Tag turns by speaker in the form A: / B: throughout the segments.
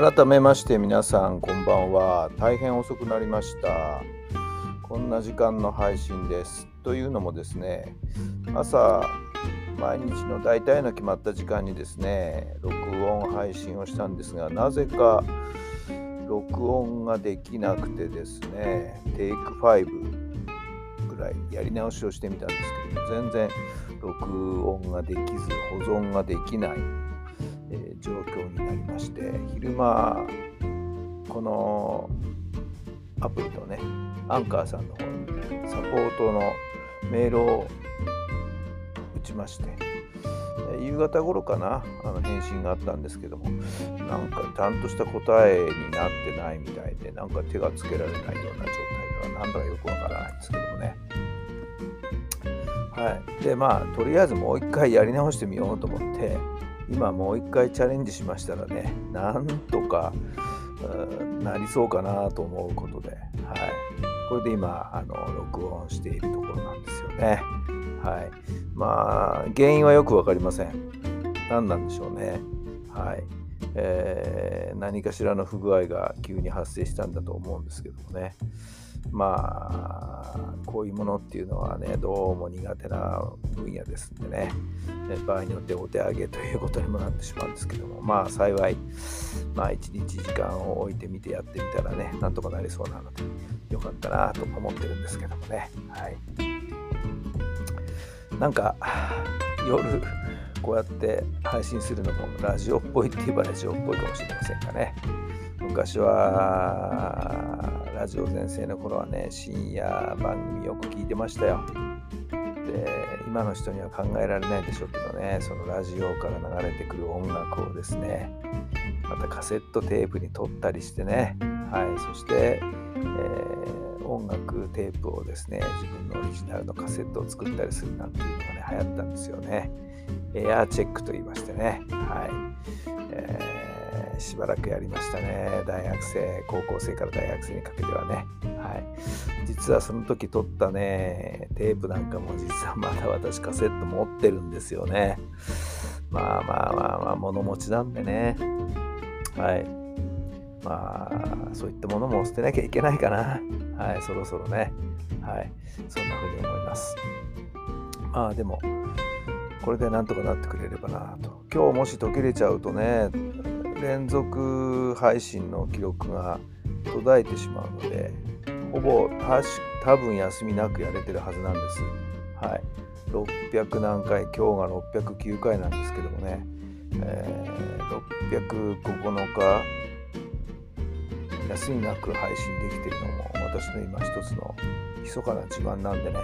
A: 改めまして皆さんこんばんは。大変遅くなりました。こんな時間の配信です。というのもですね朝毎日の大体の決まった時間にですね録音配信をしたんですがなぜか録音ができなくてですねテイク5ぐらいやり直しをしてみたんですけども全然録音ができず保存ができない。え、状況になりまして昼間このアプリとねアンカーさんの方にサポートのメールを打ちまして、え、夕方頃かなあの返信があったんですけどもなんかちゃんとした答えになってないみたいでなんか手がつけられないような状態ではなんだかよくわからないんですけどもね。はい、でまあとりあえずもう一回やり直してみようと思って今もう一回チャレンジしましたらねなんとかなりそうかなと思うことで、はい、これで今あの録音しているところなんですよね。はい、まあ原因はよく分かりません。何なんでしょうね。はいえー、何かしらの不具合が急に発生したんだと思うんですけどもね。まあこういうものっていうのはねどうも苦手な分野ですんでね。場合によってお手上げということにもなってしまうんですけども。まあ幸いまあ1日時間を置いてみてやってみたらねなんとかなりそうなのでよかったなと思ってるんですけどもね。はい。なんか夜こうやって配信するのもラジオっぽいって言えばラジオっぽいかもしれませんがね。昔はラジオ全盛の頃はね深夜番組よく聞いてましたよ。で今の人には考えられないでしょうけどねそのラジオから流れてくる音楽をですねまたカセットテープに撮ったりしてね。はいそして、えー、音楽テープをですね自分のオリジナルのカセットを作ったりするなんていうのがね流行ったんですよねエアーチェックと言いましてねはい、えーしばらくやりましたね。大学生、高校生から大学生にかけてはね。はい。実はその時撮ったね、テープなんかも実はまだ私カセット持ってるんですよね。まあまあまあまあ、物持ちなんでね。はい。まあ、そういったものも捨てなきゃいけないかな。はい、そろそろね。はい。そんな風に思います。まあでも、これでなんとかなってくれればなと。今日もし途切れちゃうとね、連続配信の記録が途絶えてしまうので、ほぼ多分休みなくやれてるはずなんです。はい。600何回、今日が609回なんですけどもね、えー、609日、休みなく配信できてるのも私の今一つの密かな自慢なんでね、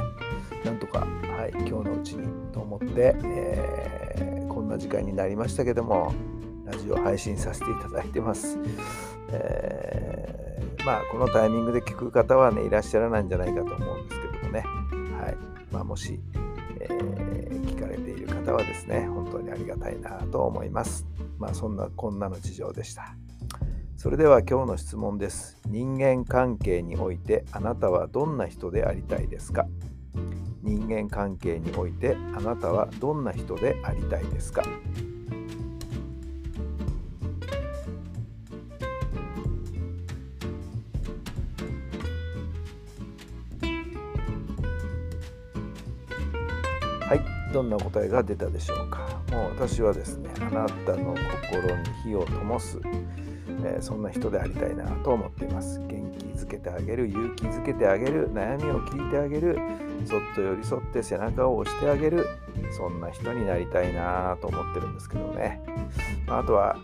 A: なんとか、はい、今日のうちにと思って、えー、こんな時間になりましたけども、ラジオ配信させていただいてます。えー、まあ、このタイミングで聞く方はね、いらっしゃらないんじゃないかと思うんですけどもね。はい。まあ、もし、えー、聞かれている方はですね、本当にありがたいなと思います。まあ、そんなこんなの事情でした。それでは今日の質問です。人間関係においてあなたはどんな人でありたいですか？人間関係においてあなたはどんな人でありたいですか？はいどんな答えが出たでしょうか？もう私はですねあなたの心に火を灯す、えー、そんな人でありたいなと思っています。元気づけてあげる勇気づけてあげる悩みを聞いてあげるそっと寄り添って背中を押してあげるそんな人になりたいなと思ってるんですけどね。まあとは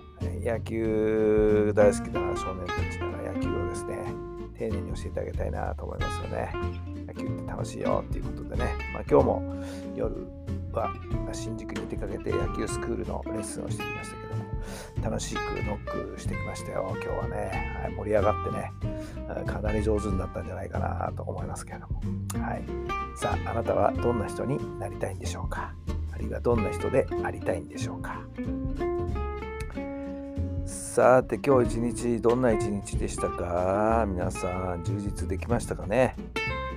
A: 野球大好きな少年たちなら野球をですね丁寧に教えてあげたいなと思いますよね。野球って楽しいよっていうことでね、まあ、今日も夜は新宿に出かけて野球スクールのレッスンをしてきましたけども。楽しくノックしてきましたよ。今日はね、はい、盛り上がってねかなり上手になったんじゃないかなと思いますけれども、はい、さああなたはどんな人になりたいんでしょうか？あるいはどんな人でありたいんでしょうか？さて今日一日どんな一日でしたか？皆さん充実できましたかね？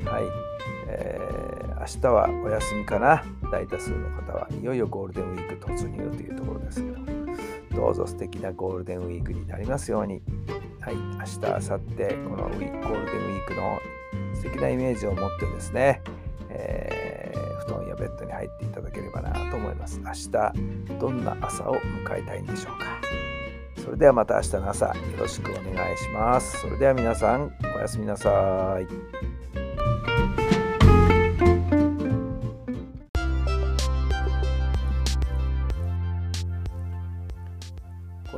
A: はい、えー、明日はお休みかな？大多数の方はいよいよゴールデンウィーク突入というところですけどどうぞ素敵なゴールデンウィークになりますように。はい明日明後日このゴールデンウィークの素敵なイメージを持ってですね、えー、布団やベッドに入っていただければなと思います。明日どんな朝を迎えたいんでしょうか。それではまた明日の朝よろしくお願いします。それでは皆さんおやすみなさい。